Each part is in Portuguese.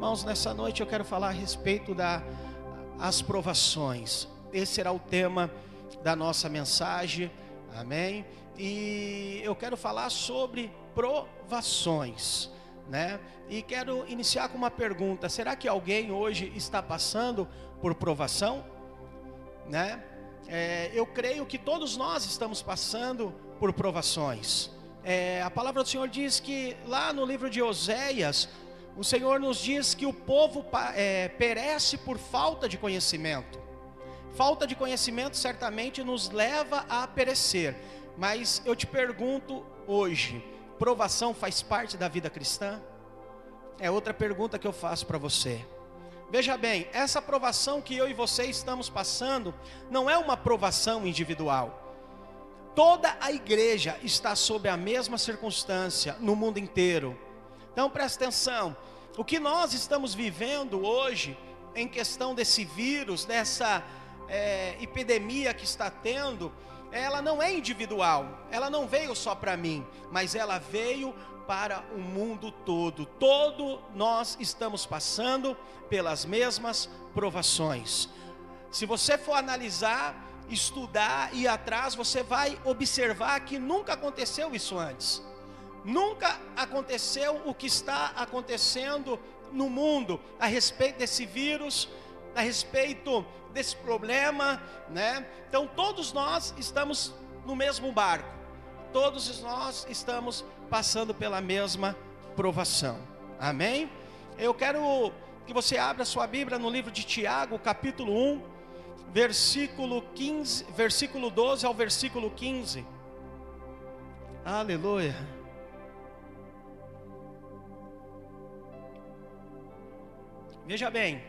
Irmãos, nessa noite eu quero falar a respeito das provações. Esse será o tema da nossa mensagem, amém? E eu quero falar sobre provações, né? E quero iniciar com uma pergunta: será que alguém hoje está passando por provação? Né? É, eu creio que todos nós estamos passando por provações. É, a palavra do Senhor diz que lá no livro de Oséias, o Senhor nos diz que o povo é, perece por falta de conhecimento. Falta de conhecimento certamente nos leva a perecer. Mas eu te pergunto hoje: provação faz parte da vida cristã? É outra pergunta que eu faço para você. Veja bem, essa provação que eu e você estamos passando não é uma provação individual. Toda a igreja está sob a mesma circunstância no mundo inteiro. Então presta atenção: o que nós estamos vivendo hoje, em questão desse vírus, dessa é, epidemia que está tendo, ela não é individual, ela não veio só para mim, mas ela veio para o mundo todo. Todo nós estamos passando pelas mesmas provações. Se você for analisar, estudar e atrás, você vai observar que nunca aconteceu isso antes. Nunca aconteceu o que está acontecendo no mundo a respeito desse vírus, a respeito desse problema, né? Então todos nós estamos no mesmo barco. Todos nós estamos passando pela mesma provação. Amém? Eu quero que você abra sua Bíblia no livro de Tiago, capítulo 1, versículo 15, versículo 12 ao versículo 15. Aleluia. Veja bem,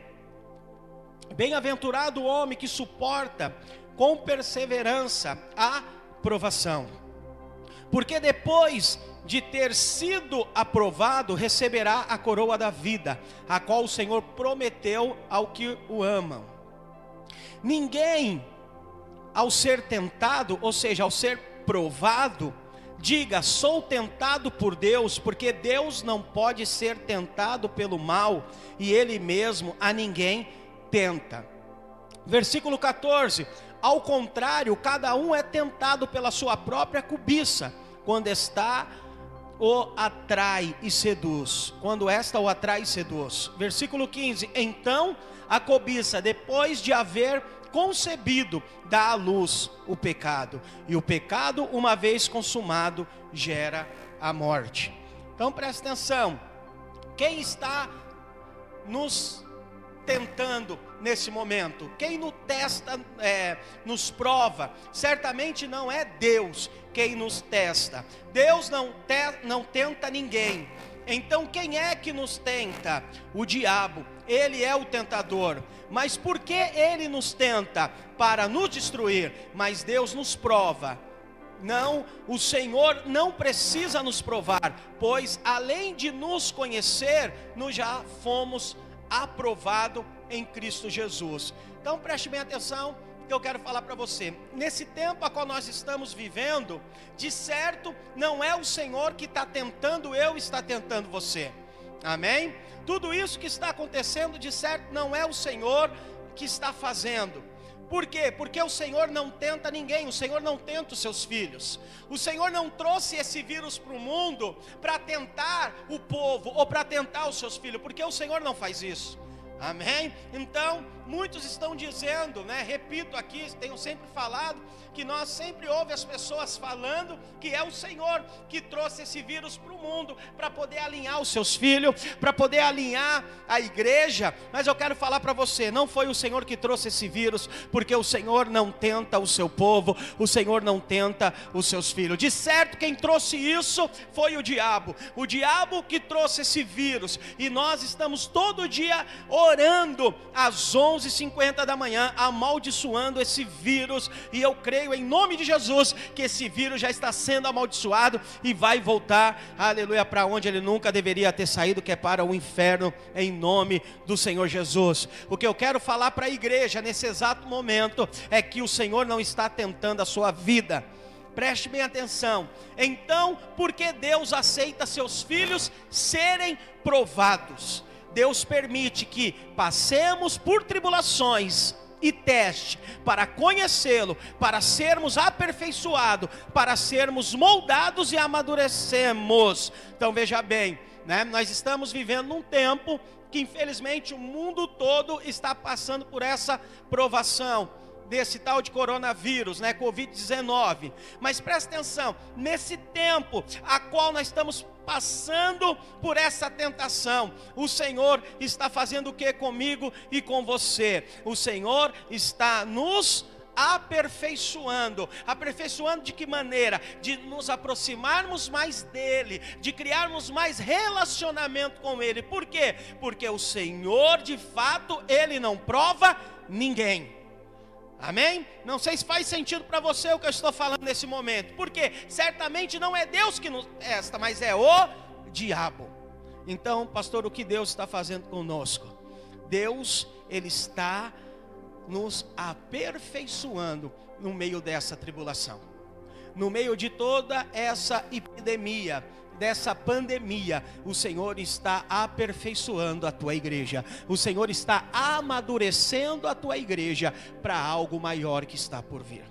bem-aventurado o homem que suporta com perseverança a provação, porque depois de ter sido aprovado, receberá a coroa da vida, a qual o Senhor prometeu ao que o amam. Ninguém, ao ser tentado, ou seja, ao ser provado, Diga, sou tentado por Deus, porque Deus não pode ser tentado pelo mal e Ele mesmo a ninguém tenta. Versículo 14: Ao contrário, cada um é tentado pela sua própria cobiça, quando está o atrai e seduz. Quando esta o atrai e seduz. Versículo 15: Então a cobiça, depois de haver concebido, dá à luz o pecado. E o pecado, uma vez consumado, gera a morte. Então preste atenção. Quem está nos tentando nesse momento? Quem nos testa, é, nos prova? Certamente não é Deus quem nos testa. Deus não, te, não tenta ninguém. Então quem é que nos tenta? O diabo. Ele é o tentador. Mas por que ele nos tenta? Para nos destruir. Mas Deus nos prova. Não, o Senhor não precisa nos provar, pois além de nos conhecer, nós já fomos aprovados em Cristo Jesus. Então preste bem atenção que eu quero falar para você. Nesse tempo a qual nós estamos vivendo, de certo, não é o Senhor que está tentando eu, está tentando você. Amém? Tudo isso que está acontecendo, de certo, não é o Senhor que está fazendo. Por quê? Porque o Senhor não tenta ninguém, o Senhor não tenta os seus filhos. O Senhor não trouxe esse vírus para o mundo para tentar o povo ou para tentar os seus filhos, porque o Senhor não faz isso. Amém? Então, muitos estão dizendo, né? Repito aqui, tenho sempre falado que nós sempre ouvimos as pessoas falando que é o Senhor que trouxe esse vírus para o mundo para poder alinhar os seus filhos, para poder alinhar a igreja. Mas eu quero falar para você, não foi o Senhor que trouxe esse vírus, porque o Senhor não tenta o seu povo, o Senhor não tenta os seus filhos. De certo, quem trouxe isso foi o diabo. O diabo que trouxe esse vírus e nós estamos todo dia orando às 11h50 da manhã, amaldiçoando esse vírus, e eu creio creio em nome de Jesus que esse vírus já está sendo amaldiçoado e vai voltar, aleluia, para onde ele nunca deveria ter saído, que é para o inferno, em nome do Senhor Jesus. O que eu quero falar para a igreja nesse exato momento é que o Senhor não está tentando a sua vida. Preste bem atenção. Então, por que Deus aceita seus filhos serem provados? Deus permite que passemos por tribulações e teste para conhecê-lo, para sermos aperfeiçoados, para sermos moldados e amadurecemos. Então veja bem, né? Nós estamos vivendo num tempo que infelizmente o mundo todo está passando por essa provação desse tal de coronavírus, né, COVID-19. Mas presta atenção, nesse tempo a qual nós estamos passando por essa tentação, o Senhor está fazendo o que comigo e com você? O Senhor está nos aperfeiçoando. Aperfeiçoando de que maneira? De nos aproximarmos mais dele, de criarmos mais relacionamento com ele. Por quê? Porque o Senhor, de fato, ele não prova ninguém. Amém? Não sei se faz sentido para você o que eu estou falando nesse momento. Porque certamente não é Deus que nos esta, mas é o diabo. Então, pastor, o que Deus está fazendo conosco? Deus, ele está nos aperfeiçoando no meio dessa tribulação. No meio de toda essa epidemia, dessa pandemia, o Senhor está aperfeiçoando a tua igreja, o Senhor está amadurecendo a tua igreja para algo maior que está por vir.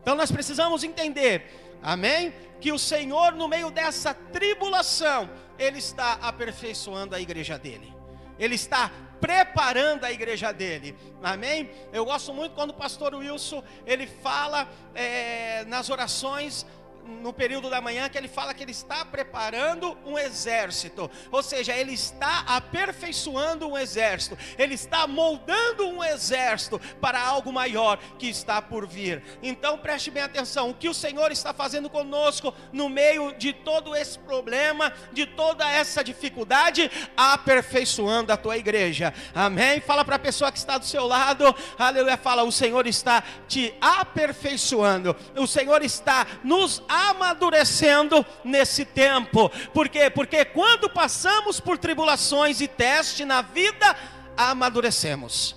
Então nós precisamos entender, amém? Que o Senhor, no meio dessa tribulação, Ele está aperfeiçoando a igreja dele, Ele está preparando a igreja dele. Amém? Eu gosto muito quando o pastor Wilson ele fala é, nas orações no período da manhã que ele fala que ele está preparando um exército, ou seja, ele está aperfeiçoando um exército, ele está moldando um exército para algo maior que está por vir. Então preste bem atenção: o que o Senhor está fazendo conosco no meio de todo esse problema, de toda essa dificuldade, aperfeiçoando a tua igreja. Amém? Fala para a pessoa que está do seu lado, aleluia. Fala: o Senhor está te aperfeiçoando, o Senhor está nos aperfeiçoando amadurecendo nesse tempo. Por quê? Porque quando passamos por tribulações e teste na vida, amadurecemos.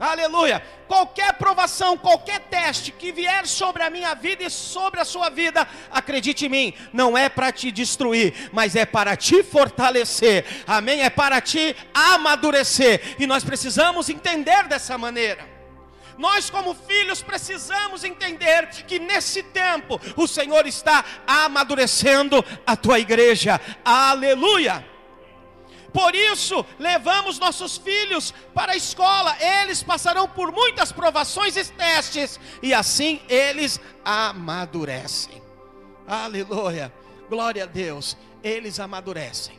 Aleluia. Qualquer provação, qualquer teste que vier sobre a minha vida e sobre a sua vida, acredite em mim, não é para te destruir, mas é para te fortalecer. Amém? É para te amadurecer. E nós precisamos entender dessa maneira. Nós, como filhos, precisamos entender que nesse tempo o Senhor está amadurecendo a tua igreja. Aleluia! Por isso, levamos nossos filhos para a escola, eles passarão por muitas provações e testes, e assim eles amadurecem. Aleluia, glória a Deus, eles amadurecem.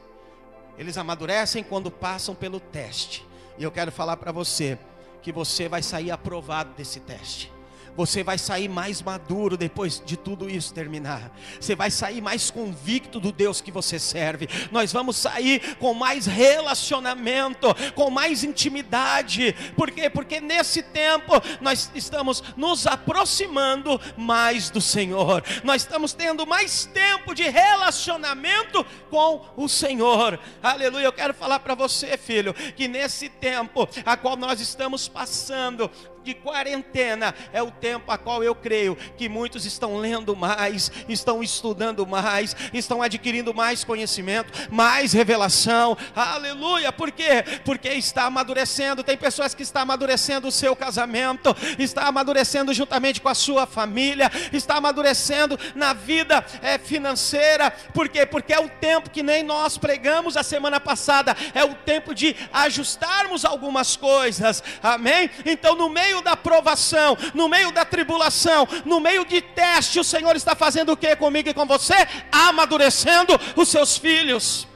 Eles amadurecem quando passam pelo teste. E eu quero falar para você, que você vai sair aprovado desse teste. Você vai sair mais maduro depois de tudo isso terminar. Você vai sair mais convicto do Deus que você serve. Nós vamos sair com mais relacionamento, com mais intimidade. Por quê? Porque nesse tempo nós estamos nos aproximando mais do Senhor. Nós estamos tendo mais tempo de relacionamento com o Senhor. Aleluia. Eu quero falar para você, filho, que nesse tempo a qual nós estamos passando, de quarentena é o tempo a qual eu creio que muitos estão lendo mais, estão estudando mais, estão adquirindo mais conhecimento, mais revelação. Aleluia! Por quê? Porque está amadurecendo. Tem pessoas que estão amadurecendo o seu casamento, está amadurecendo juntamente com a sua família, está amadurecendo na vida é, financeira. Por quê? Porque é o tempo que nem nós pregamos a semana passada, é o tempo de ajustarmos algumas coisas. Amém? Então, no meio meio da provação, no meio da tribulação, no meio de teste, o Senhor está fazendo o que comigo e com você? Amadurecendo os seus filhos.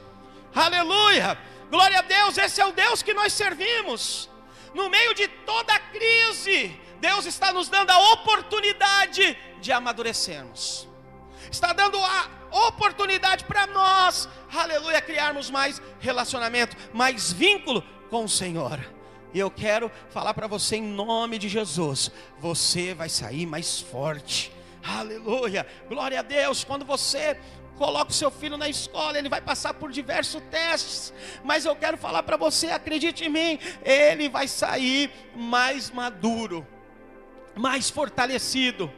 Aleluia! Glória a Deus, esse é o Deus que nós servimos. No meio de toda a crise, Deus está nos dando a oportunidade de amadurecermos. Está dando a oportunidade para nós, aleluia, criarmos mais relacionamento, mais vínculo com o Senhor. E eu quero falar para você em nome de Jesus: você vai sair mais forte. Aleluia, glória a Deus. Quando você coloca o seu filho na escola, ele vai passar por diversos testes, mas eu quero falar para você, acredite em mim, ele vai sair mais maduro, mais fortalecido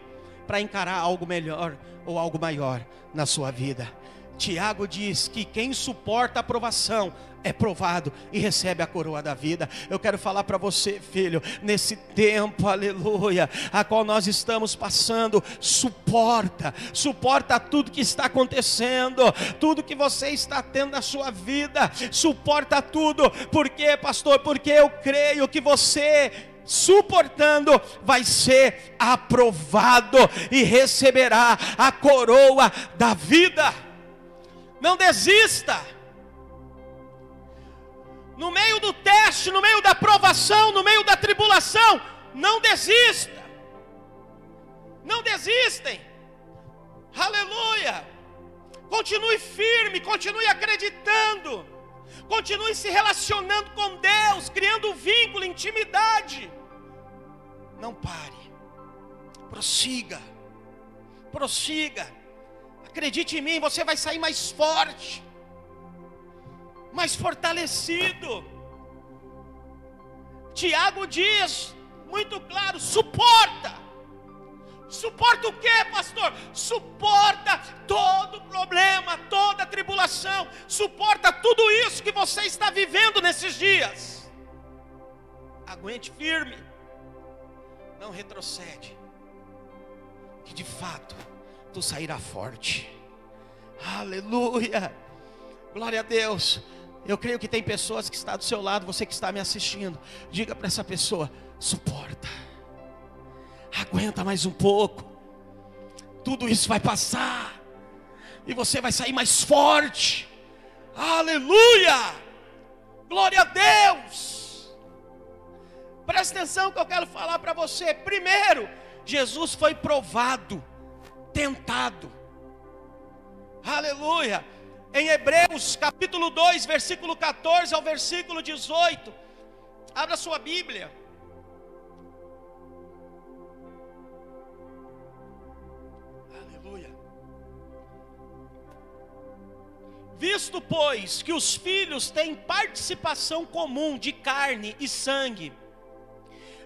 para encarar algo melhor ou algo maior na sua vida. Tiago diz que quem suporta a provação é provado e recebe a coroa da vida. Eu quero falar para você, filho, nesse tempo, aleluia, a qual nós estamos passando, suporta, suporta tudo que está acontecendo, tudo que você está tendo na sua vida, suporta tudo, porque, pastor, porque eu creio que você suportando, vai ser aprovado e receberá a coroa da vida. Não desista. No meio do teste, no meio da provação, no meio da tribulação, não desista. Não desistem. Aleluia. Continue firme, continue acreditando. Continue se relacionando com Deus, criando vínculo, intimidade. Não pare. Prossiga. Prossiga. Acredite em mim, você vai sair mais forte, mais fortalecido. Tiago diz, muito claro: suporta. Suporta o que, pastor? Suporta todo problema, toda tribulação, suporta tudo isso que você está vivendo nesses dias. Aguente firme, não retrocede, que de fato tu sairá forte. Aleluia. Glória a Deus. Eu creio que tem pessoas que estão do seu lado, você que está me assistindo. Diga para essa pessoa: suporta. Aguenta mais um pouco. Tudo isso vai passar. E você vai sair mais forte. Aleluia. Glória a Deus. Presta atenção que eu quero falar para você. Primeiro, Jesus foi provado tentado. Aleluia. Em Hebreus capítulo 2, versículo 14 ao versículo 18. Abra sua Bíblia. Aleluia. Visto, pois, que os filhos têm participação comum de carne e sangue,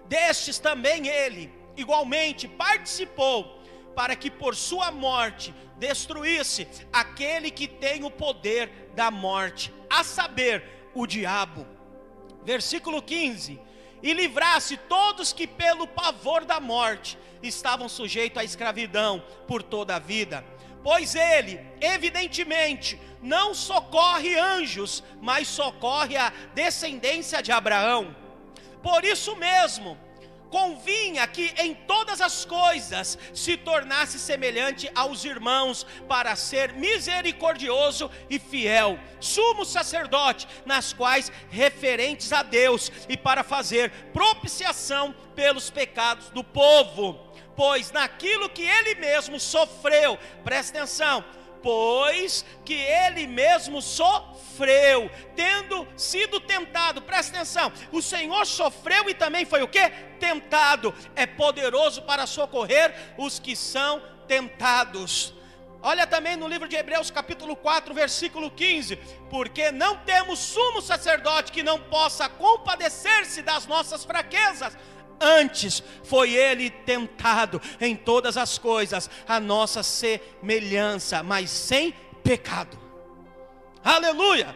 destes também ele, igualmente, participou para que por sua morte destruísse aquele que tem o poder da morte, a saber, o diabo. Versículo 15: E livrasse todos que pelo pavor da morte estavam sujeitos à escravidão por toda a vida. Pois ele, evidentemente, não socorre anjos, mas socorre a descendência de Abraão. Por isso mesmo, convinha que em todas as coisas se tornasse semelhante aos irmãos, para ser misericordioso e fiel, sumo sacerdote, nas quais referentes a Deus, e para fazer propiciação pelos pecados do povo. Pois naquilo que ele mesmo sofreu, presta atenção, pois que ele mesmo sofreu, tendo sido tentado. Presta atenção, o Senhor sofreu e também foi o que? Tentado. É poderoso para socorrer os que são tentados. Olha também no livro de Hebreus, capítulo 4, versículo 15: Porque não temos sumo sacerdote que não possa compadecer-se das nossas fraquezas, Antes foi ele tentado em todas as coisas, a nossa semelhança, mas sem pecado. Aleluia!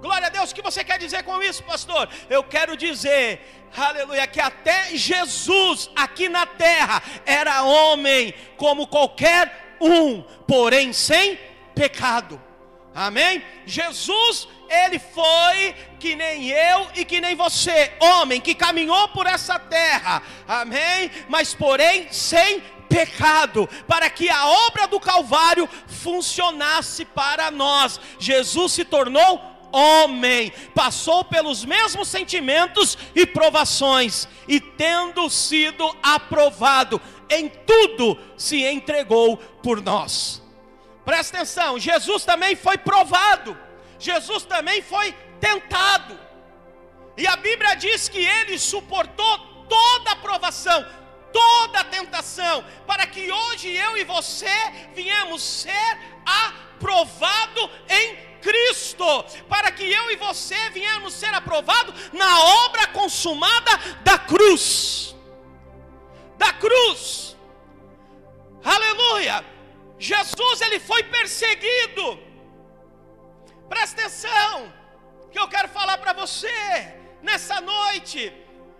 Glória a Deus, o que você quer dizer com isso, pastor? Eu quero dizer, aleluia, que até Jesus aqui na terra era homem como qualquer um, porém sem pecado. Amém? Jesus ele foi que nem eu e que nem você, homem que caminhou por essa terra, amém? Mas porém sem pecado, para que a obra do Calvário funcionasse para nós. Jesus se tornou homem, passou pelos mesmos sentimentos e provações, e tendo sido aprovado em tudo, se entregou por nós. Presta atenção, Jesus também foi provado. Jesus também foi tentado. E a Bíblia diz que ele suportou toda a provação, toda a tentação, para que hoje eu e você viemos ser aprovado em Cristo, para que eu e você viemos ser aprovado na obra consumada da cruz. Da cruz. Aleluia. Jesus ele foi perseguido Presta atenção, que eu quero falar para você nessa noite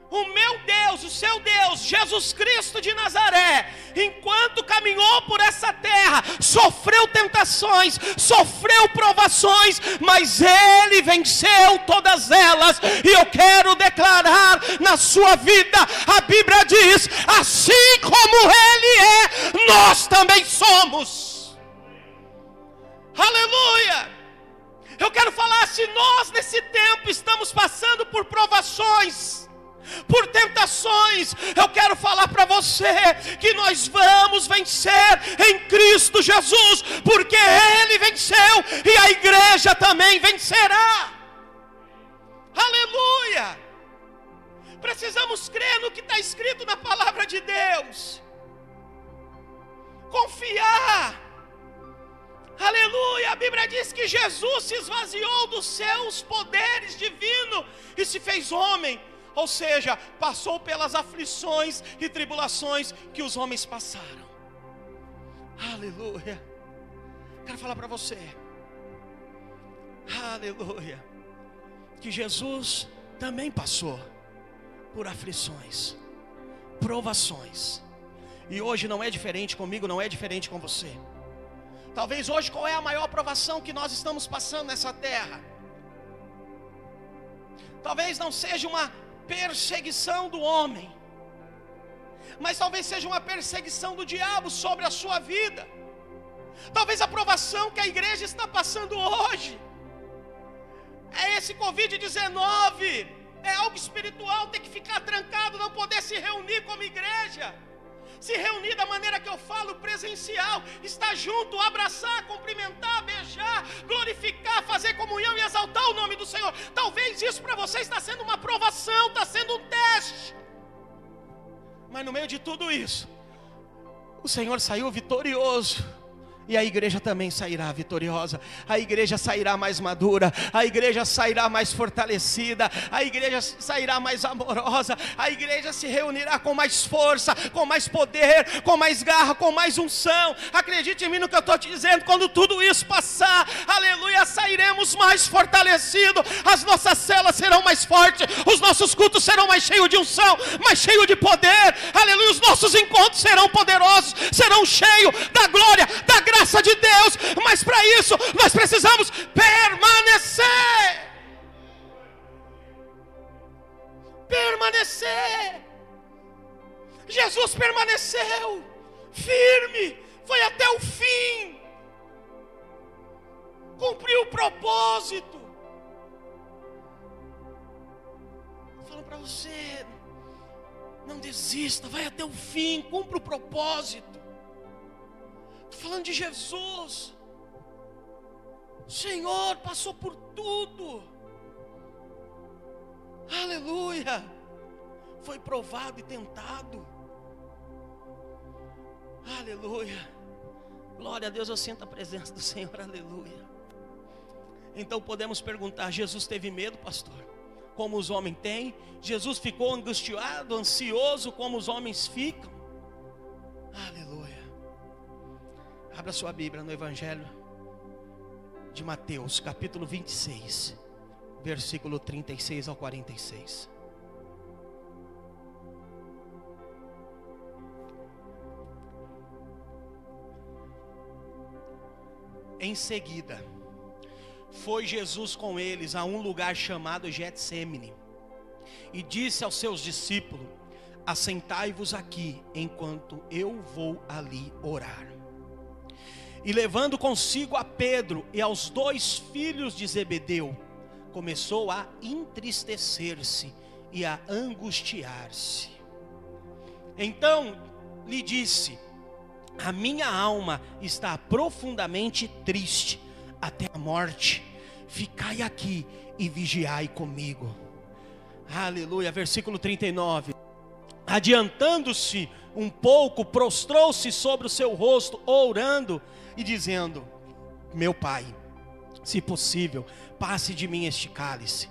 o meu Deus, o seu Deus, Jesus Cristo de Nazaré, enquanto caminhou por essa terra, sofreu tentações, sofreu provações, mas ele venceu todas elas, e eu quero declarar na sua vida, a Bíblia diz: assim como ele é, nós também somos. Aleluia! Eu quero falar se nós nesse tempo estamos passando por provações, por tentações, eu quero falar para você que nós vamos vencer em Cristo Jesus, porque Ele venceu e a igreja também vencerá. Aleluia! Precisamos crer no que está escrito na palavra de Deus, confiar. Aleluia! A Bíblia diz que Jesus se esvaziou dos seus poderes divinos e se fez homem ou seja, passou pelas aflições e tribulações que os homens passaram. Aleluia. Quero falar para você, aleluia, que Jesus também passou por aflições, provações, e hoje não é diferente comigo, não é diferente com você. Talvez hoje qual é a maior provação que nós estamos passando nessa terra? Talvez não seja uma perseguição do homem, mas talvez seja uma perseguição do diabo sobre a sua vida. Talvez a provação que a igreja está passando hoje é esse Covid-19, é algo espiritual, ter que ficar trancado, não poder se reunir como igreja se reunir da maneira que eu falo, presencial, estar junto, abraçar, cumprimentar, beijar, glorificar, fazer comunhão e exaltar o nome do Senhor. Talvez isso para você está sendo uma provação, está sendo um teste. Mas no meio de tudo isso, o Senhor saiu vitorioso e a igreja também sairá vitoriosa, a igreja sairá mais madura, a igreja sairá mais fortalecida, a igreja sairá mais amorosa, a igreja se reunirá com mais força, com mais poder, com mais garra, com mais unção. Acredite em mim no que eu estou te dizendo, quando tudo isso passar, aleluia, sairemos mais fortalecidos, as nossas celas serão mais fortes, os nossos cultos serão mais cheios de unção, mais cheios de poder, aleluia, os nossos encontros serão poderosos, serão cheios da glória, da graça graça de Deus, mas para isso nós precisamos permanecer. Permanecer. Jesus permaneceu firme, foi até o fim, cumpriu o propósito. Falando para você, não desista, vai até o fim, cumpra o propósito. Falando de Jesus. Senhor passou por tudo. Aleluia. Foi provado e tentado. Aleluia. Glória a Deus, eu sinto a presença do Senhor. Aleluia. Então podemos perguntar: Jesus teve medo, pastor? Como os homens têm? Jesus ficou angustiado, ansioso, como os homens ficam? Abra sua Bíblia no Evangelho de Mateus, capítulo 26, versículo 36 ao 46. Em seguida, foi Jesus com eles a um lugar chamado Getsemane e disse aos seus discípulos: Assentai-vos aqui enquanto eu vou ali orar. E levando consigo a Pedro e aos dois filhos de Zebedeu, começou a entristecer-se e a angustiar-se. Então lhe disse: A minha alma está profundamente triste até a morte. Ficai aqui e vigiai comigo. Aleluia. Versículo 39. Adiantando-se um pouco, prostrou-se sobre o seu rosto, orando e dizendo: Meu pai, se possível, passe de mim este cálice.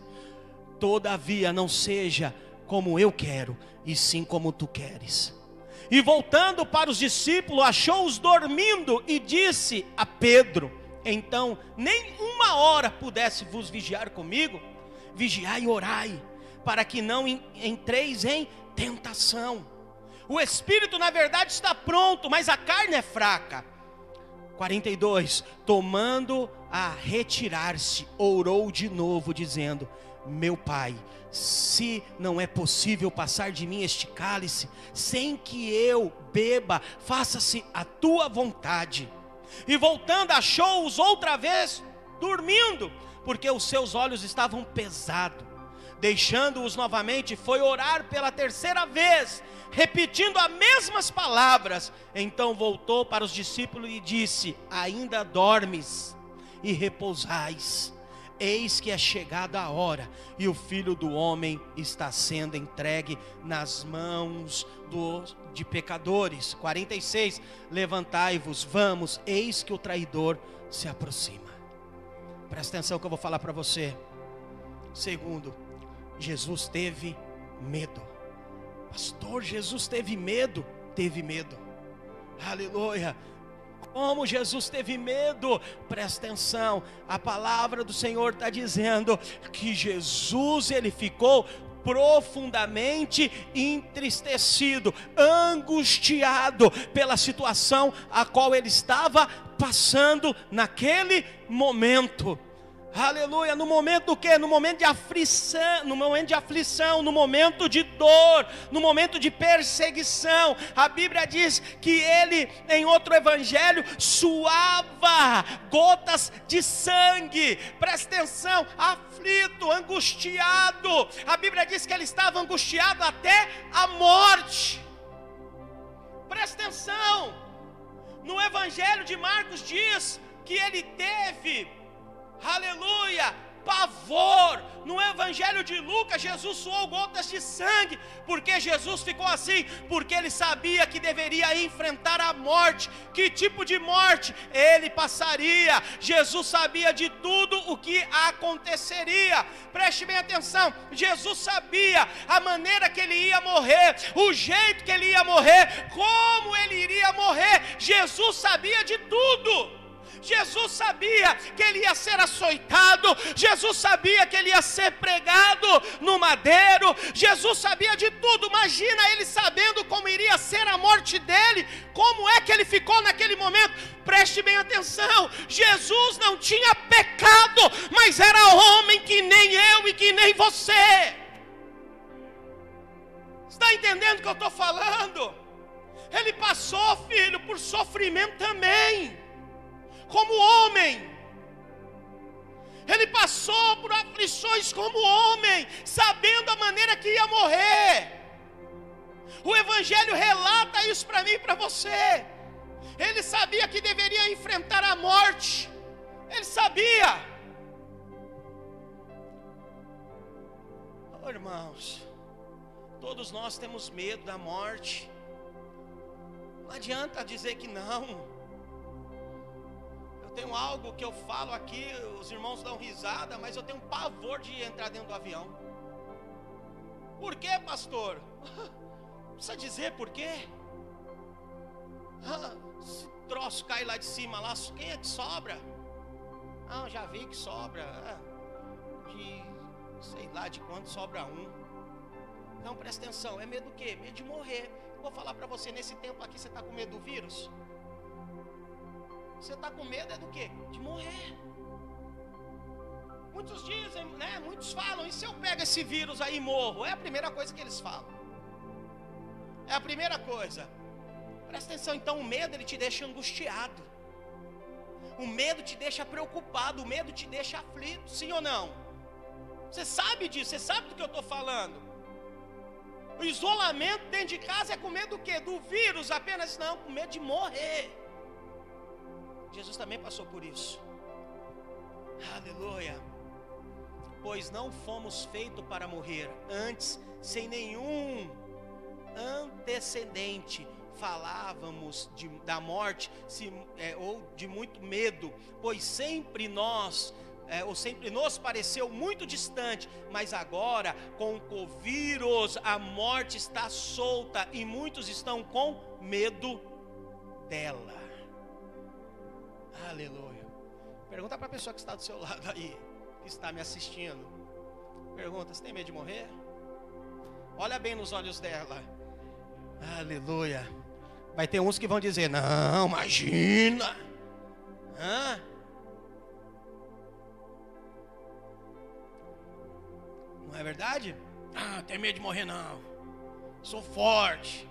Todavia não seja como eu quero, e sim como tu queres. E voltando para os discípulos, achou-os dormindo e disse a Pedro: então nem uma hora pudesse vos vigiar comigo, vigiai e orai, para que não entreis em tentação. O espírito, na verdade, está pronto, mas a carne é fraca. 42. Tomando a retirar-se, orou de novo, dizendo: Meu pai, se não é possível passar de mim este cálice, sem que eu beba, faça-se a tua vontade. E voltando, achou-os outra vez dormindo, porque os seus olhos estavam pesados. Deixando-os novamente, foi orar pela terceira vez, repetindo as mesmas palavras. Então voltou para os discípulos e disse: Ainda dormes e repousais. Eis que é chegada a hora, e o filho do homem está sendo entregue nas mãos de pecadores. 46: Levantai-vos, vamos, eis que o traidor se aproxima. Presta atenção que eu vou falar para você. Segundo, Jesus teve medo. Pastor, Jesus teve medo? Teve medo. Aleluia. Como Jesus teve medo, presta atenção, a palavra do Senhor está dizendo que Jesus ele ficou profundamente entristecido, angustiado pela situação a qual ele estava passando naquele momento. Aleluia, no momento do que? No momento de aflição, no momento de aflição, no momento de dor, no momento de perseguição. A Bíblia diz que ele em outro evangelho suava gotas de sangue. Presta atenção, aflito, angustiado. A Bíblia diz que ele estava angustiado até a morte. Presta atenção. No evangelho de Marcos diz que ele teve aleluia, pavor. No Evangelho de Lucas, Jesus suou gotas de sangue, porque Jesus ficou assim, porque ele sabia que deveria enfrentar a morte. Que tipo de morte ele passaria? Jesus sabia de tudo o que aconteceria. Preste bem atenção: Jesus sabia a maneira que ele ia morrer, o jeito que ele ia morrer, como ele iria morrer. Jesus sabia de tudo. Jesus sabia que ele ia ser açoitado, Jesus sabia que ele ia ser pregado no madeiro, Jesus sabia de tudo. Imagina ele sabendo como iria ser a morte dele, como é que ele ficou naquele momento. Preste bem atenção: Jesus não tinha pecado, mas era homem que nem eu e que nem você. Está entendendo o que eu estou falando? Ele passou, filho, por sofrimento também como homem. Ele passou por aflições como homem, sabendo a maneira que ia morrer. O Evangelho relata isso para mim e para você. Ele sabia que deveria enfrentar a morte. Ele sabia. Oh, irmãos, todos nós temos medo da morte. Não adianta dizer que não tenho algo que eu falo aqui, os irmãos dão risada, mas eu tenho pavor de entrar dentro do avião. Por quê, pastor? Precisa dizer por quê? Ah, esse troço cai lá de cima, lá, quem é que sobra? Ah, já vi que sobra. Ah, de sei lá de quanto sobra um. Não, presta atenção, é medo do quê? Medo de morrer. Vou falar para você, nesse tempo aqui você está com medo do vírus? Você está com medo é do quê? De morrer. Muitos dizem, né? Muitos falam, e se eu pego esse vírus aí e morro? É a primeira coisa que eles falam. É a primeira coisa. Presta atenção, então o medo ele te deixa angustiado. O medo te deixa preocupado, o medo te deixa aflito, sim ou não? Você sabe disso, você sabe do que eu estou falando. O isolamento dentro de casa é com medo do quê? Do vírus apenas, não, com medo de morrer. Jesus também passou por isso. Aleluia. Pois não fomos feitos para morrer, antes, sem nenhum antecedente, falávamos de, da morte se, é, ou de muito medo, pois sempre nós, é, ou sempre nos pareceu muito distante, mas agora com o vírus a morte está solta e muitos estão com medo dela. Aleluia. Pergunta para a pessoa que está do seu lado aí, que está me assistindo. Pergunta: você tem medo de morrer? Olha bem nos olhos dela. Aleluia. Vai ter uns que vão dizer: Não, imagina. Hã? Não é verdade? Ah, tem medo de morrer não. Sou forte.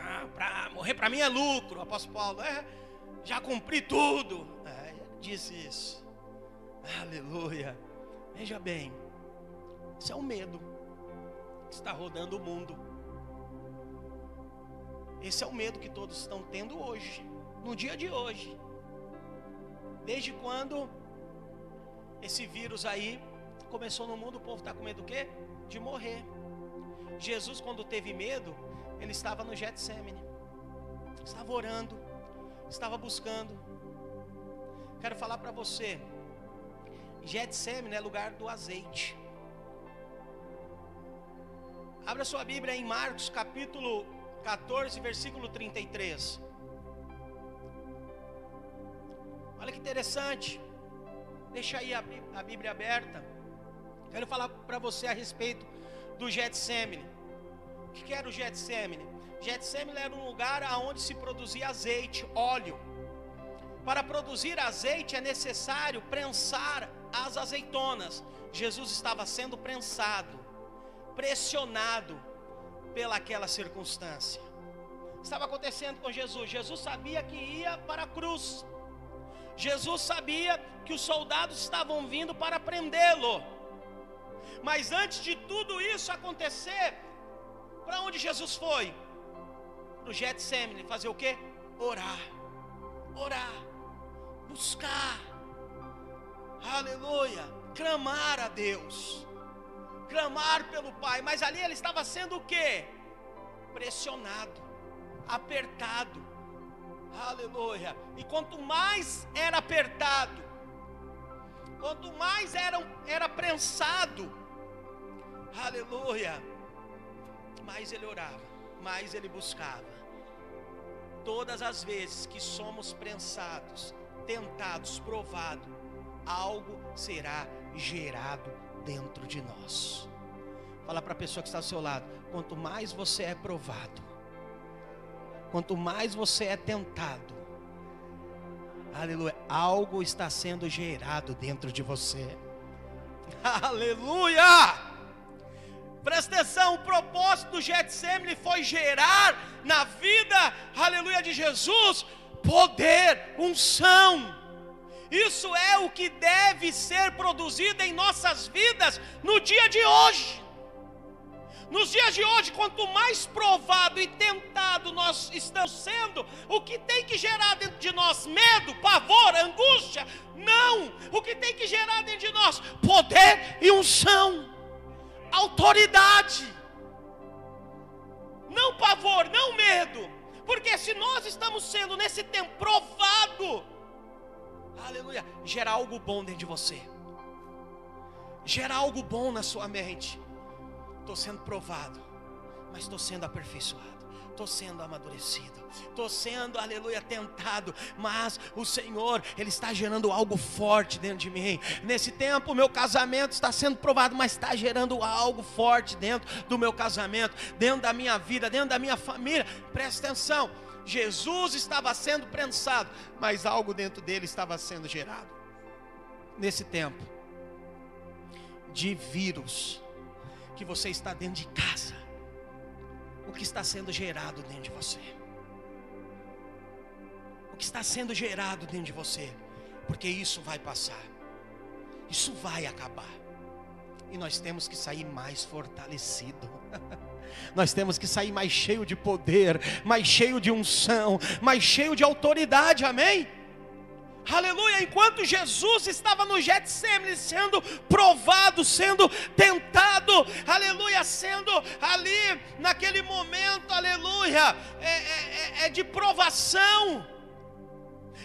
Ah, pra, morrer para mim é lucro. Apóstolo Paulo, é, já cumpri tudo. É, disse isso. Aleluia. Veja bem, isso é o medo que está rodando o mundo. Esse é o medo que todos estão tendo hoje, no dia de hoje. Desde quando esse vírus aí começou no mundo, o povo está com medo do quê? De morrer. Jesus, quando teve medo, ele estava no Getsemane, estava orando, estava buscando. Quero falar para você, Getsemane é lugar do azeite. Abra sua Bíblia em Marcos capítulo 14, versículo 33. Olha que interessante. Deixa aí a, a Bíblia aberta. Quero falar para você a respeito do Getsemane. O que era o Getsemane? Getsemane era um lugar onde se produzia azeite, óleo. Para produzir azeite é necessário prensar as azeitonas. Jesus estava sendo prensado, pressionado pelaquela circunstância. Estava acontecendo com Jesus. Jesus sabia que ia para a cruz. Jesus sabia que os soldados estavam vindo para prendê-lo. Mas antes de tudo isso acontecer, para onde Jesus foi? Para o Getsemane, fazer o que? Orar. Orar. Buscar. Aleluia. Clamar a Deus clamar pelo Pai, mas ali ele estava sendo o que? Pressionado, apertado. Aleluia. E quanto mais era apertado, quanto mais era, era prensado, aleluia, mais ele orava, mais ele buscava. Todas as vezes que somos prensados, tentados, provados, algo será gerado dentro de nós. Fala para a pessoa que está ao seu lado: quanto mais você é provado, quanto mais você é tentado, aleluia, algo está sendo gerado dentro de você. Aleluia! Presta atenção, o propósito do Getsemane foi gerar na vida, aleluia, de Jesus, poder, unção. Isso é o que deve ser produzido em nossas vidas no dia de hoje. Nos dias de hoje, quanto mais provado e tentado nós estamos sendo, o que tem que gerar dentro de nós medo, pavor, angústia? Não! O que tem que gerar dentro de nós? Poder e unção, autoridade. Não pavor, não medo. Porque se nós estamos sendo nesse tempo provado, aleluia, gera algo bom dentro de você, gera algo bom na sua mente. Estou sendo provado, mas estou sendo aperfeiçoado, estou sendo amadurecido, estou sendo, aleluia, tentado, mas o Senhor, Ele está gerando algo forte dentro de mim. Nesse tempo, o meu casamento está sendo provado, mas está gerando algo forte dentro do meu casamento, dentro da minha vida, dentro da minha família. Presta atenção Jesus estava sendo prensado, mas algo dentro dele estava sendo gerado. Nesse tempo de vírus que você está dentro de casa, o que está sendo gerado dentro de você? O que está sendo gerado dentro de você? Porque isso vai passar. Isso vai acabar. E nós temos que sair mais fortalecido. Nós temos que sair mais cheio de poder, mais cheio de unção, mais cheio de autoridade, amém? Aleluia, enquanto Jesus estava no Getsemane sendo provado, sendo tentado, aleluia, sendo ali naquele momento, aleluia, é, é, é, é de provação.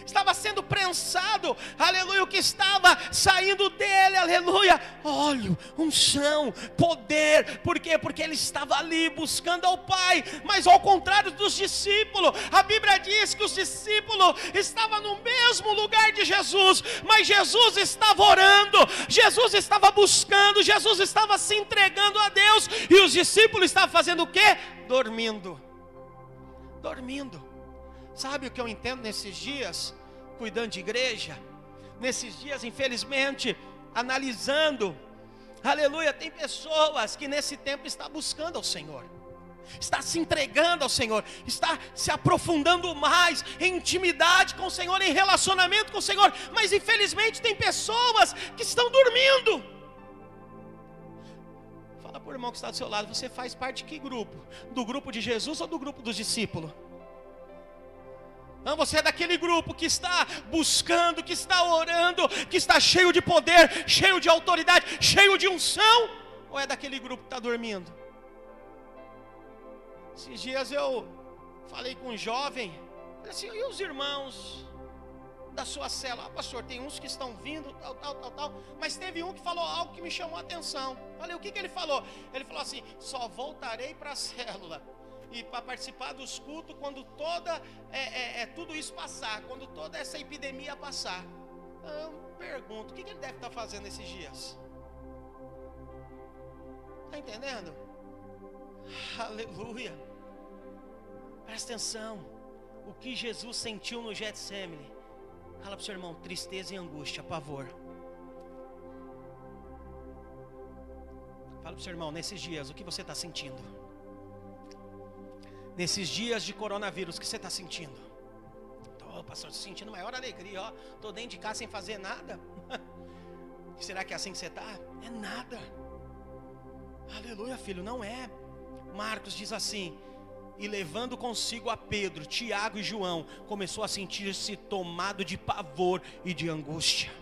Estava sendo prensado, aleluia, o que estava saindo dele, aleluia, óleo, unção, poder, por quê? Porque ele estava ali buscando ao Pai, mas ao contrário dos discípulos, a Bíblia diz que os discípulos estavam no mesmo lugar de Jesus, mas Jesus estava orando, Jesus estava buscando, Jesus estava se entregando a Deus, e os discípulos estavam fazendo o quê? Dormindo, dormindo. Sabe o que eu entendo nesses dias? cuidando de igreja, nesses dias, infelizmente, analisando, aleluia, tem pessoas que nesse tempo está buscando ao Senhor, está se entregando ao Senhor, está se aprofundando mais em intimidade com o Senhor, em relacionamento com o Senhor, mas infelizmente tem pessoas que estão dormindo. Fala para o irmão que está do seu lado, você faz parte de que grupo? Do grupo de Jesus ou do grupo dos discípulos? Você é daquele grupo que está buscando, que está orando, que está cheio de poder, cheio de autoridade, cheio de unção, ou é daquele grupo que está dormindo? Esses dias eu falei com um jovem, assim, e os irmãos da sua cela? Ah, pastor, tem uns que estão vindo, tal, tal, tal, tal, mas teve um que falou algo que me chamou a atenção. Falei, o que, que ele falou? Ele falou assim: só voltarei para a célula e para participar dos cultos quando toda é, é, é, tudo isso passar, quando toda essa epidemia passar. Eu pergunto, o que, ele deve estar fazendo esses dias? Está entendendo? Aleluia. Presta atenção. O que Jesus sentiu no Getsemane. Fala para o seu irmão, tristeza e angústia, pavor. Fala para o seu irmão, nesses dias, o que você está sentindo? Nesses dias de coronavírus, o que você está sentindo? Estou, pastor, sentindo maior alegria, ó. Estou dentro de casa sem fazer nada. Será que é assim que você está? É nada. Aleluia, filho, não é. Marcos diz assim: e levando consigo a Pedro, Tiago e João, começou a sentir-se tomado de pavor e de angústia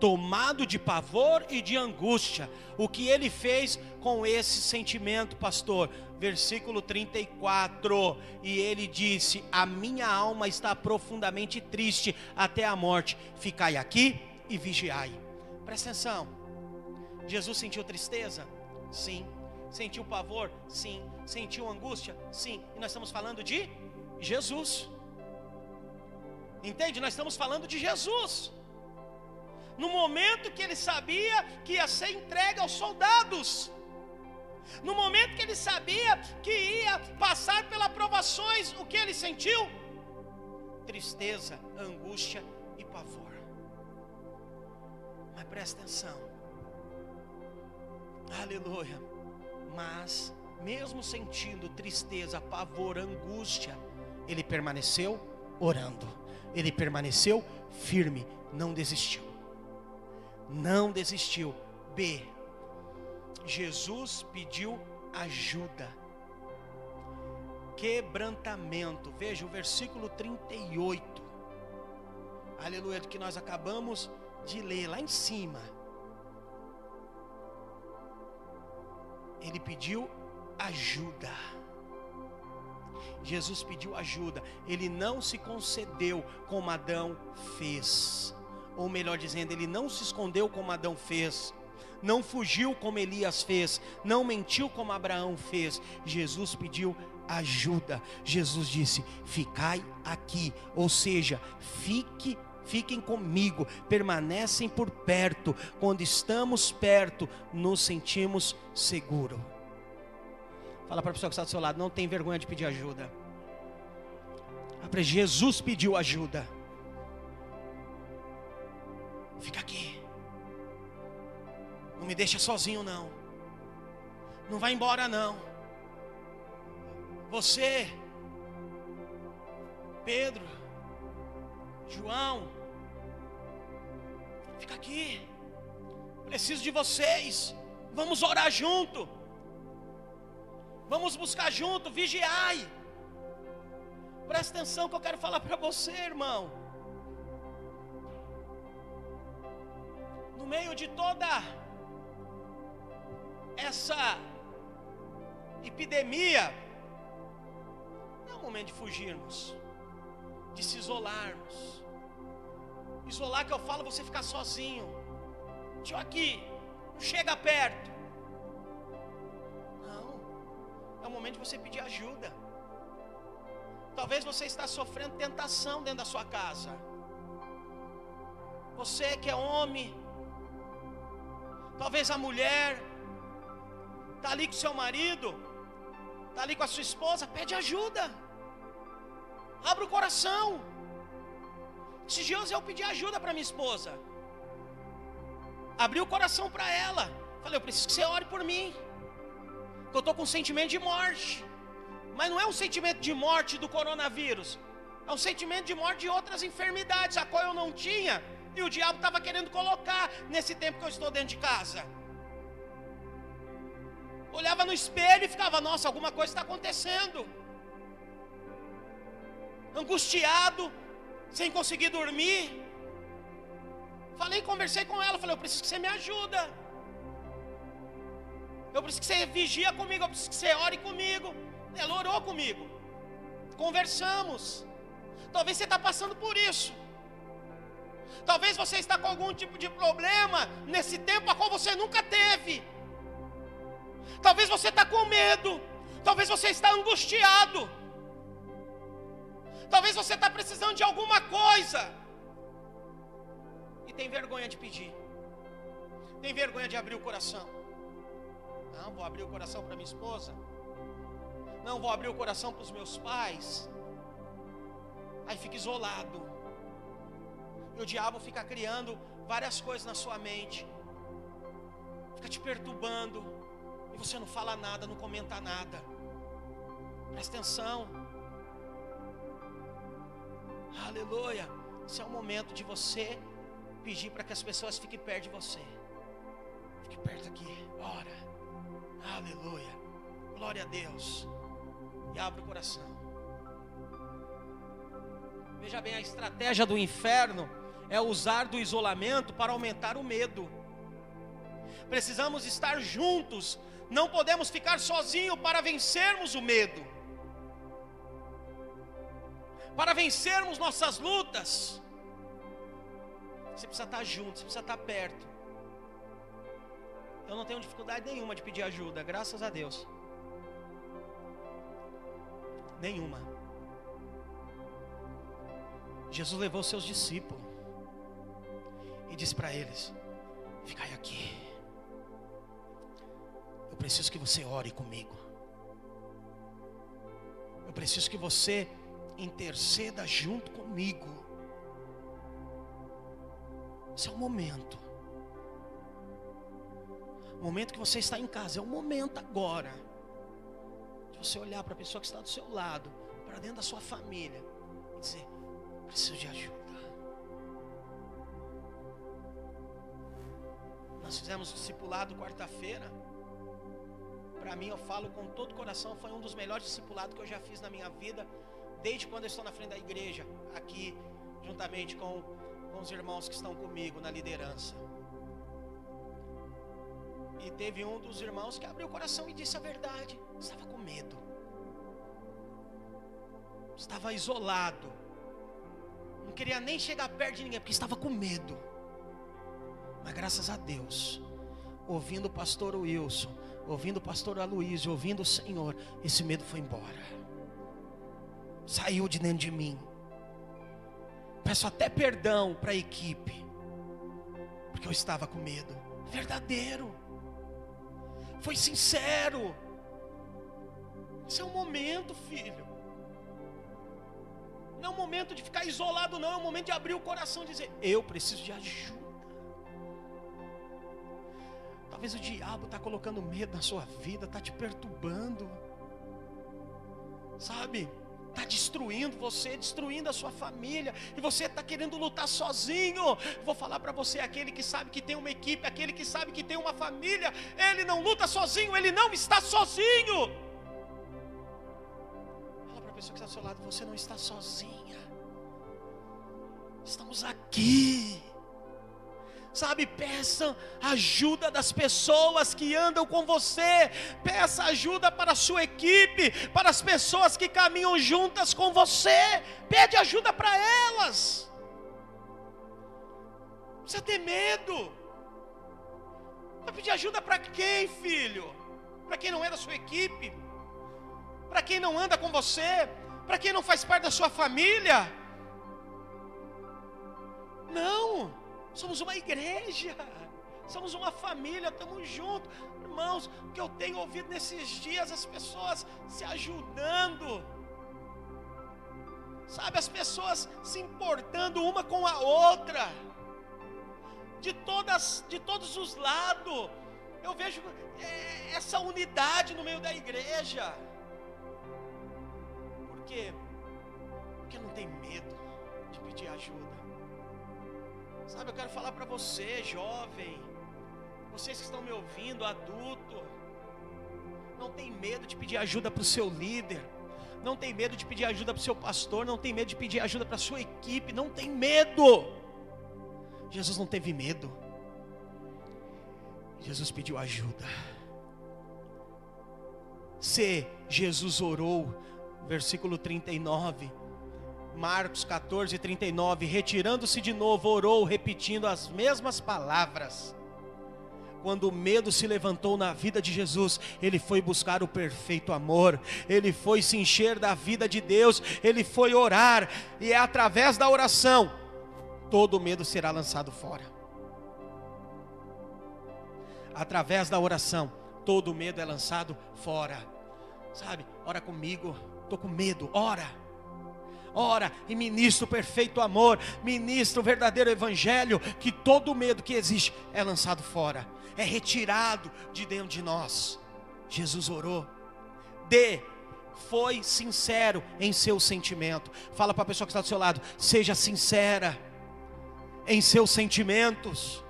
tomado de pavor e de angústia. O que ele fez com esse sentimento, pastor? Versículo 34. E ele disse: A minha alma está profundamente triste até a morte. Ficai aqui e vigiai. Presta atenção. Jesus sentiu tristeza? Sim. Sentiu pavor? Sim. Sentiu angústia? Sim. E nós estamos falando de Jesus. Entende? Nós estamos falando de Jesus no momento que ele sabia que ia ser entregue aos soldados, no momento que ele sabia que ia passar pelas provações, o que ele sentiu? Tristeza, angústia e pavor. Mas presta atenção, aleluia. Mas, mesmo sentindo tristeza, pavor, angústia, ele permaneceu orando, ele permaneceu firme, não desistiu não desistiu. B. Jesus pediu ajuda. Quebrantamento. Veja o versículo 38. Aleluia, do que nós acabamos de ler lá em cima. Ele pediu ajuda. Jesus pediu ajuda. Ele não se concedeu como Adão fez ou melhor dizendo, ele não se escondeu como Adão fez, não fugiu como Elias fez, não mentiu como Abraão fez. Jesus pediu ajuda. Jesus disse: "Ficai aqui", ou seja, fique Fiquem comigo, permanecem por perto. Quando estamos perto, nos sentimos seguros. Fala para a pessoa que está do seu lado, não tem vergonha de pedir ajuda. Jesus pediu ajuda. Fica aqui. Não me deixa sozinho, não. Não vai embora, não. Você, Pedro, João, fica aqui. Preciso de vocês. Vamos orar junto. Vamos buscar junto, vigiai. Presta atenção que eu quero falar para você, irmão. No meio de toda essa epidemia, é o momento de fugirmos, de se isolarmos. Isolar que eu falo, você ficar sozinho. Tio aqui, não chega perto. Não. É o momento de você pedir ajuda. Talvez você está sofrendo tentação dentro da sua casa. Você que é homem, talvez a mulher, está ali com seu marido, está ali com a sua esposa, pede ajuda. Abra o coração. Esses dias eu pedi ajuda para minha esposa. Abri o coração para ela. Falei, eu preciso que você ore por mim. Porque eu estou com um sentimento de morte. Mas não é um sentimento de morte do coronavírus. É um sentimento de morte de outras enfermidades, a qual eu não tinha. E o diabo estava querendo colocar nesse tempo que eu estou dentro de casa. Olhava no espelho e ficava, nossa, alguma coisa está acontecendo. Angustiado, sem conseguir dormir. Falei, conversei com ela, falei, eu preciso que você me ajuda. Eu preciso que você vigia comigo, eu preciso que você ore comigo. Ela orou comigo. Conversamos. Talvez você está passando por isso. Talvez você está com algum tipo de problema nesse tempo a qual você nunca teve. Talvez você está com medo. Talvez você está angustiado. Talvez você está precisando de alguma coisa. E tem vergonha de pedir. Tem vergonha de abrir o coração. Não, vou abrir o coração para minha esposa. Não, vou abrir o coração para os meus pais. Aí fica isolado. E o diabo fica criando várias coisas na sua mente. Fica te perturbando. E você não fala nada, não comenta nada. Presta atenção. Aleluia. Esse é o momento de você pedir para que as pessoas fiquem perto de você. Fique perto aqui. Ora. Aleluia. Glória a Deus. E abra o coração. Veja bem, a estratégia do inferno é usar do isolamento para aumentar o medo. Precisamos estar juntos, não podemos ficar sozinhos para vencermos o medo para vencermos nossas lutas, você precisa estar junto, você precisa estar perto. Eu não tenho dificuldade nenhuma de pedir ajuda, graças a Deus. Nenhuma. Jesus levou seus discípulos e disse para eles: Ficai aqui. Eu preciso que você ore comigo. Eu preciso que você interceda junto comigo. Esse é o momento. O momento que você está em casa, é o momento agora. De você olhar para a pessoa que está do seu lado, para dentro da sua família, e dizer: preciso de ajuda. Nós fizemos discipulado quarta-feira. Para mim, eu falo com todo o coração, foi um dos melhores discipulados que eu já fiz na minha vida desde quando eu estou na frente da igreja, aqui, juntamente com, com os irmãos que estão comigo na liderança. E teve um dos irmãos que abriu o coração e disse a verdade: estava com medo, estava isolado, não queria nem chegar perto de ninguém, porque estava com medo. Mas graças a Deus, ouvindo o pastor Wilson, ouvindo o pastor Aloysio, ouvindo o Senhor, esse medo foi embora saiu de dentro de mim. Peço até perdão para a equipe, porque eu estava com medo. Verdadeiro, foi sincero. Esse é o momento, filho. Não é o momento de ficar isolado, não. É o momento de abrir o coração e dizer: Eu preciso de ajuda. Talvez o diabo está colocando medo na sua vida, está te perturbando. Sabe? está destruindo você, destruindo a sua família, e você está querendo lutar sozinho. Vou falar para você: aquele que sabe que tem uma equipe, aquele que sabe que tem uma família, ele não luta sozinho, ele não está sozinho. Fala para a pessoa que está do seu lado: você não está sozinha, estamos aqui. Sabe, peça ajuda das pessoas que andam com você, peça ajuda para a sua equipe, para as pessoas que caminham juntas com você, pede ajuda para elas. Não precisa ter medo. Vai pedir ajuda para quem, filho? Para quem não é da sua equipe? Para quem não anda com você? Para quem não faz parte da sua família? Não. Somos uma igreja, somos uma família, estamos juntos. Irmãos, o que eu tenho ouvido nesses dias, as pessoas se ajudando, sabe, as pessoas se importando uma com a outra, de, todas, de todos os lados. Eu vejo é, essa unidade no meio da igreja. Por quê? Porque não tem medo de pedir ajuda. Sabe, eu quero falar para você, jovem, vocês que estão me ouvindo, adulto, não tem medo de pedir ajuda para o seu líder, não tem medo de pedir ajuda para o seu pastor, não tem medo de pedir ajuda para a sua equipe, não tem medo. Jesus não teve medo. Jesus pediu ajuda. Se Jesus orou, versículo 39, Marcos 14, 39. Retirando-se de novo, orou, repetindo as mesmas palavras. Quando o medo se levantou na vida de Jesus, ele foi buscar o perfeito amor, ele foi se encher da vida de Deus, ele foi orar, e é através da oração, todo medo será lançado fora. Através da oração, todo medo é lançado fora. Sabe, ora comigo, estou com medo, ora ora e ministra o perfeito amor, ministra o verdadeiro evangelho, que todo medo que existe é lançado fora, é retirado de dentro de nós. Jesus orou. D. Foi sincero em seu sentimento. Fala para a pessoa que está do seu lado, seja sincera em seus sentimentos.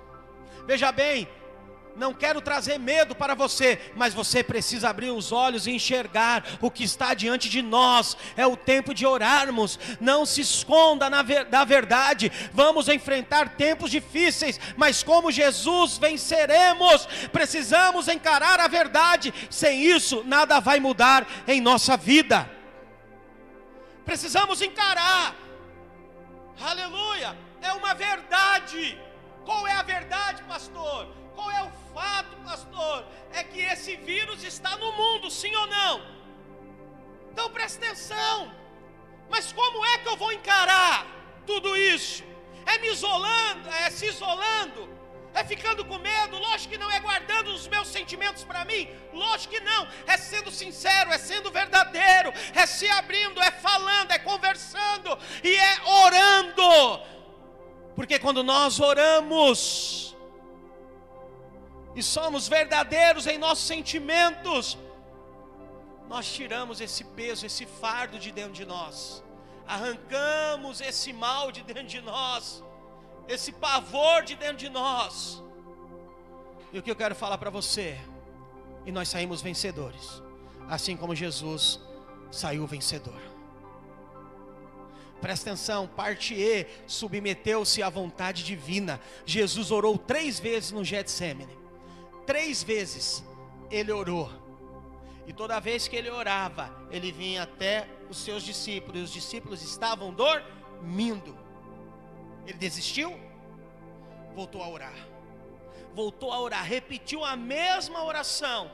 Veja bem, não quero trazer medo para você, mas você precisa abrir os olhos e enxergar o que está diante de nós. É o tempo de orarmos. Não se esconda ver, da verdade. Vamos enfrentar tempos difíceis, mas como Jesus venceremos. Precisamos encarar a verdade. Sem isso, nada vai mudar em nossa vida. Precisamos encarar. Aleluia! É uma verdade. Qual é a verdade, pastor? Qual é o fato, pastor, é que esse vírus está no mundo, sim ou não? Então presta atenção. Mas como é que eu vou encarar tudo isso? É me isolando, é se isolando, é ficando com medo? Lógico que não é guardando os meus sentimentos para mim, lógico que não, é sendo sincero, é sendo verdadeiro, é se abrindo, é falando, é conversando e é orando. Porque quando nós oramos, e somos verdadeiros em nossos sentimentos, nós tiramos esse peso, esse fardo de dentro de nós, arrancamos esse mal de dentro de nós, esse pavor de dentro de nós. E o que eu quero falar para você? E nós saímos vencedores, assim como Jesus saiu vencedor. Presta atenção, parte E, submeteu-se à vontade divina. Jesus orou três vezes no Getsemane três vezes ele orou. E toda vez que ele orava, ele vinha até os seus discípulos, e os discípulos estavam dormindo. Ele desistiu? Voltou a orar. Voltou a orar, repetiu a mesma oração.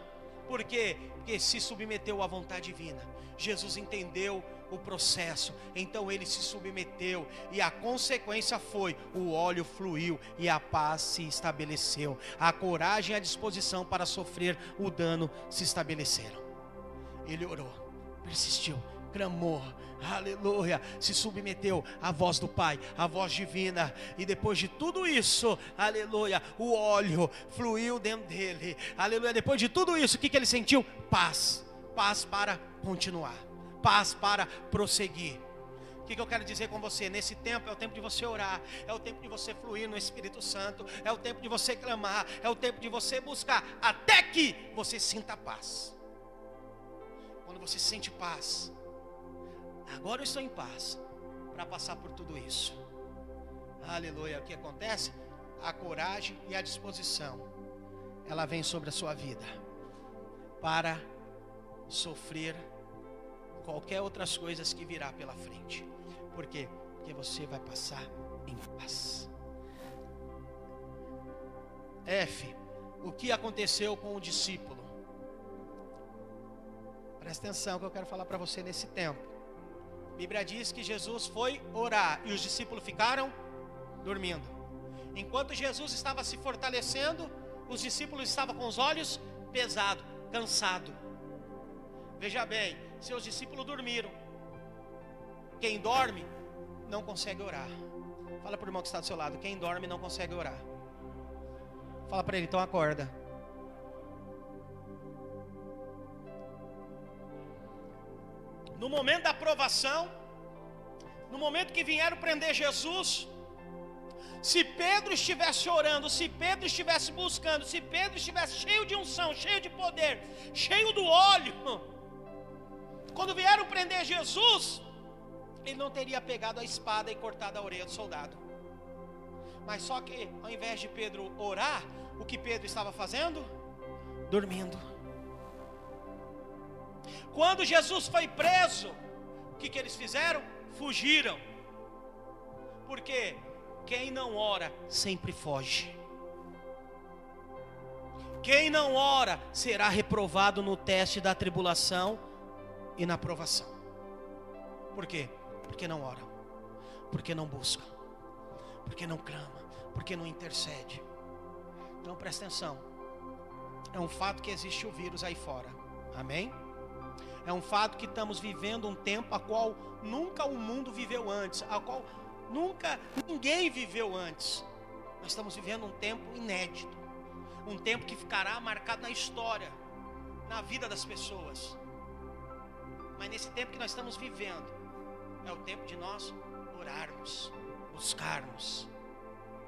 Por quê? Porque se submeteu à vontade divina. Jesus entendeu o processo. Então ele se submeteu e a consequência foi: o óleo fluiu e a paz se estabeleceu. A coragem e a disposição para sofrer o dano se estabeleceram. Ele orou, persistiu, clamou, aleluia, se submeteu à voz do Pai, à voz divina, e depois de tudo isso, aleluia, o óleo fluiu dentro dele, aleluia. Depois de tudo isso, o que, que ele sentiu? Paz, paz para continuar paz para prosseguir. O que, que eu quero dizer com você? Nesse tempo é o tempo de você orar, é o tempo de você fluir no Espírito Santo, é o tempo de você clamar, é o tempo de você buscar, até que você sinta paz. Quando você sente paz, agora eu estou em paz para passar por tudo isso. Aleluia. O que acontece? a coragem e a disposição, ela vem sobre a sua vida para sofrer qualquer outras coisas que virá pela frente. Por quê? Porque você vai passar em paz. F. O que aconteceu com o discípulo? Presta atenção que eu quero falar para você nesse tempo. A Bíblia diz que Jesus foi orar e os discípulos ficaram dormindo. Enquanto Jesus estava se fortalecendo, os discípulos estavam com os olhos pesados, cansados. Veja bem, seus discípulos dormiram. Quem dorme não consegue orar. Fala para o irmão que está do seu lado: quem dorme não consegue orar. Fala para ele, então acorda. No momento da aprovação, no momento que vieram prender Jesus, se Pedro estivesse orando, se Pedro estivesse buscando, se Pedro estivesse cheio de unção, cheio de poder, cheio do óleo, quando vieram prender Jesus, ele não teria pegado a espada e cortado a orelha do soldado. Mas só que ao invés de Pedro orar, o que Pedro estava fazendo? Dormindo. Quando Jesus foi preso, o que, que eles fizeram? Fugiram. Porque quem não ora sempre foge. Quem não ora será reprovado no teste da tribulação e na provação. Por quê? Porque não ora, porque não busca, porque não clama, porque não intercede. Então presta atenção. É um fato que existe o vírus aí fora. Amém? É um fato que estamos vivendo um tempo a qual nunca o mundo viveu antes, a qual nunca ninguém viveu antes. Nós estamos vivendo um tempo inédito, um tempo que ficará marcado na história, na vida das pessoas. Mas nesse tempo que nós estamos vivendo, é o tempo de nós orarmos, buscarmos,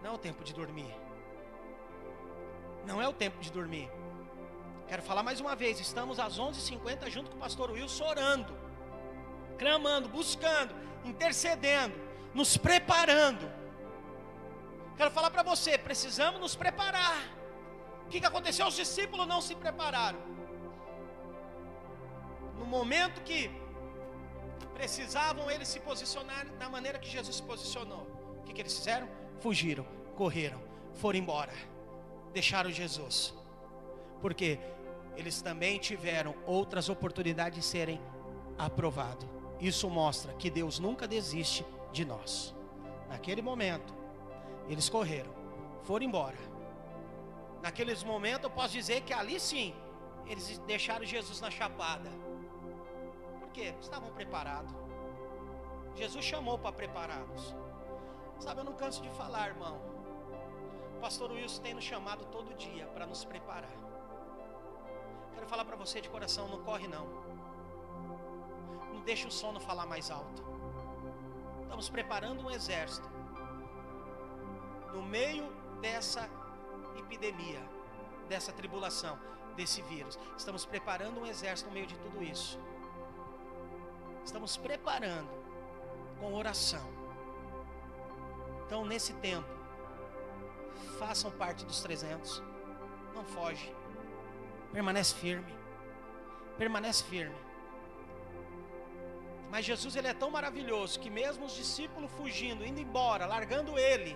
não é o tempo de dormir. Não é o tempo de dormir. Quero falar mais uma vez, estamos às 11h50 junto com o pastor Wilson orando, clamando, buscando, intercedendo, nos preparando. Quero falar para você, precisamos nos preparar. O que, que aconteceu? Os discípulos não se prepararam. No momento que precisavam eles se posicionar da maneira que Jesus se posicionou, o que, que eles fizeram? Fugiram, correram, foram embora deixaram Jesus. Porque eles também tiveram outras oportunidades de serem aprovados. Isso mostra que Deus nunca desiste de nós. Naquele momento, eles correram, foram embora. Naqueles momentos, eu posso dizer que ali sim, eles deixaram Jesus na chapada. Quê? Estavam preparados. Jesus chamou para prepará-los. Sabe, eu não canso de falar, irmão. O pastor Wilson tem nos chamado todo dia para nos preparar. Quero falar para você de coração, não corre não. Não deixe o sono falar mais alto. Estamos preparando um exército. No meio dessa epidemia, dessa tribulação, desse vírus. Estamos preparando um exército no meio de tudo isso. Estamos preparando com oração. Então, nesse tempo, façam parte dos 300. Não foge. Permanece firme. Permanece firme. Mas Jesus ele é tão maravilhoso que mesmo os discípulos fugindo, indo embora, largando ele,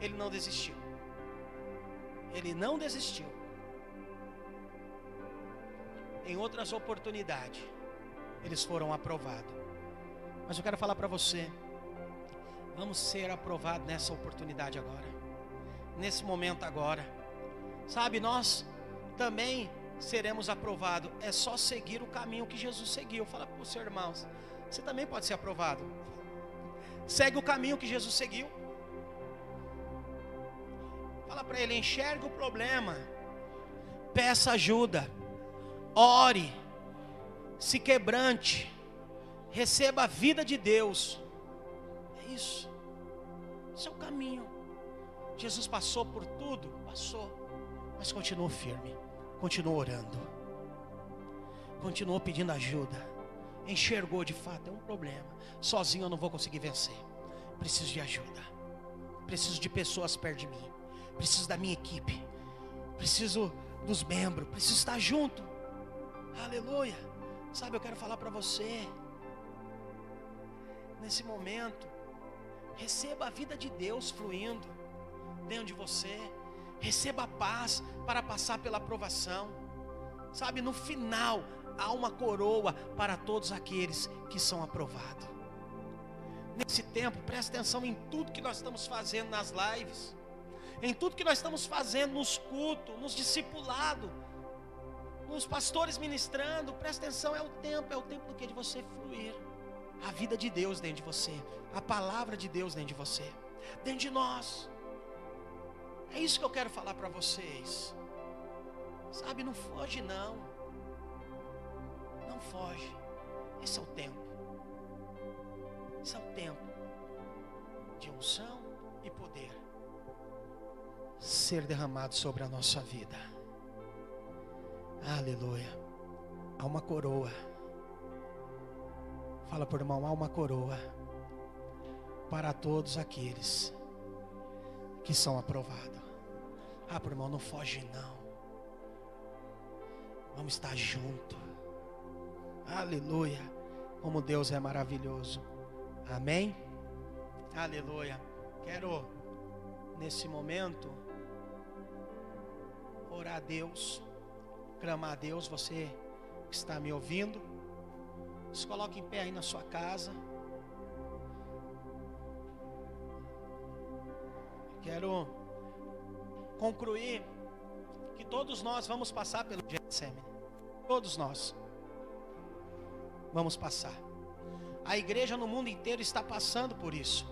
ele não desistiu. Ele não desistiu. Em outras oportunidades, eles foram aprovados. Mas eu quero falar para você, vamos ser aprovados nessa oportunidade agora nesse momento agora. Sabe, nós também seremos aprovados. É só seguir o caminho que Jesus seguiu. Fala para os seus irmãos, você também pode ser aprovado. Segue o caminho que Jesus seguiu. Fala para ele, enxerga o problema. Peça ajuda. Ore. Se quebrante. Receba a vida de Deus. É isso. Esse é o caminho. Jesus passou por tudo, passou, mas continuou firme, continuou orando, continuou pedindo ajuda, enxergou de fato, é um problema. Sozinho eu não vou conseguir vencer. Preciso de ajuda. Preciso de pessoas perto de mim. preciso da minha equipe, preciso dos membros, preciso estar junto. Aleluia. Sabe, eu quero falar para você, nesse momento, receba a vida de Deus fluindo dentro de você, receba a paz para passar pela aprovação. Sabe, no final há uma coroa para todos aqueles que são aprovados. Nesse tempo, preste atenção em tudo que nós estamos fazendo nas lives, em tudo que nós estamos fazendo nos cultos, nos discipulados, nos pastores ministrando. Preste atenção, é o tempo, é o tempo do que de você fluir. A vida de Deus dentro de você, a palavra de Deus dentro de você, dentro de nós. É isso que eu quero falar para vocês. Sabe, não foge não. Não foge. Esse é o tempo. Esse é o tempo de unção e poder ser derramado sobre a nossa vida. Aleluia. Há uma coroa. Fala por irmão, há uma coroa para todos aqueles que são aprovados. Ah, por irmão, não foge não. Vamos estar junto. Aleluia. Como Deus é maravilhoso. Amém? Aleluia. Quero, nesse momento, orar a Deus, clamar a Deus, você que está me ouvindo. Se coloque em pé aí na sua casa. Quero concluir que todos nós vamos passar pelo Getsemane. Todos nós vamos passar. A igreja no mundo inteiro está passando por isso,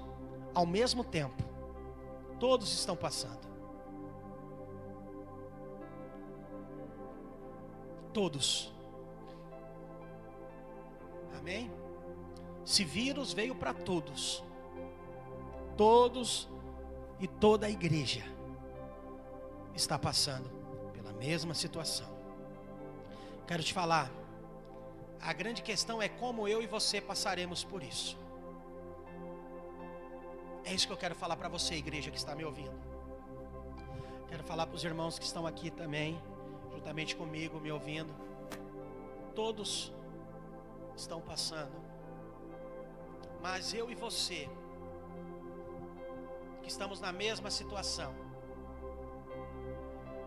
ao mesmo tempo. Todos estão passando. Todos. Amém? Esse vírus veio para todos. Todos e toda a igreja está passando pela mesma situação. Quero te falar, a grande questão é como eu e você passaremos por isso. É isso que eu quero falar para você, igreja que está me ouvindo. Quero falar para os irmãos que estão aqui também, juntamente comigo, me ouvindo. Todos estão passando, mas eu e você, que estamos na mesma situação,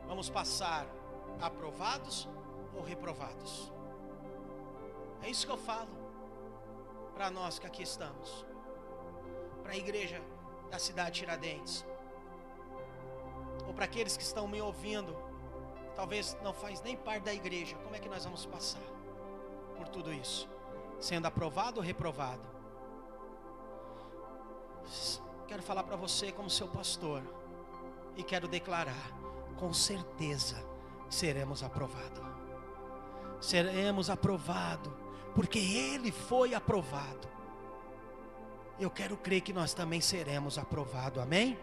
vamos passar aprovados ou reprovados. É isso que eu falo para nós que aqui estamos, para a igreja da cidade de Tiradentes, ou para aqueles que estão me ouvindo, talvez não faz nem parte da igreja. Como é que nós vamos passar por tudo isso? Sendo aprovado ou reprovado? Quero falar para você como seu pastor e quero declarar, com certeza seremos aprovados. Seremos aprovados porque Ele foi aprovado. Eu quero crer que nós também seremos aprovados, amém?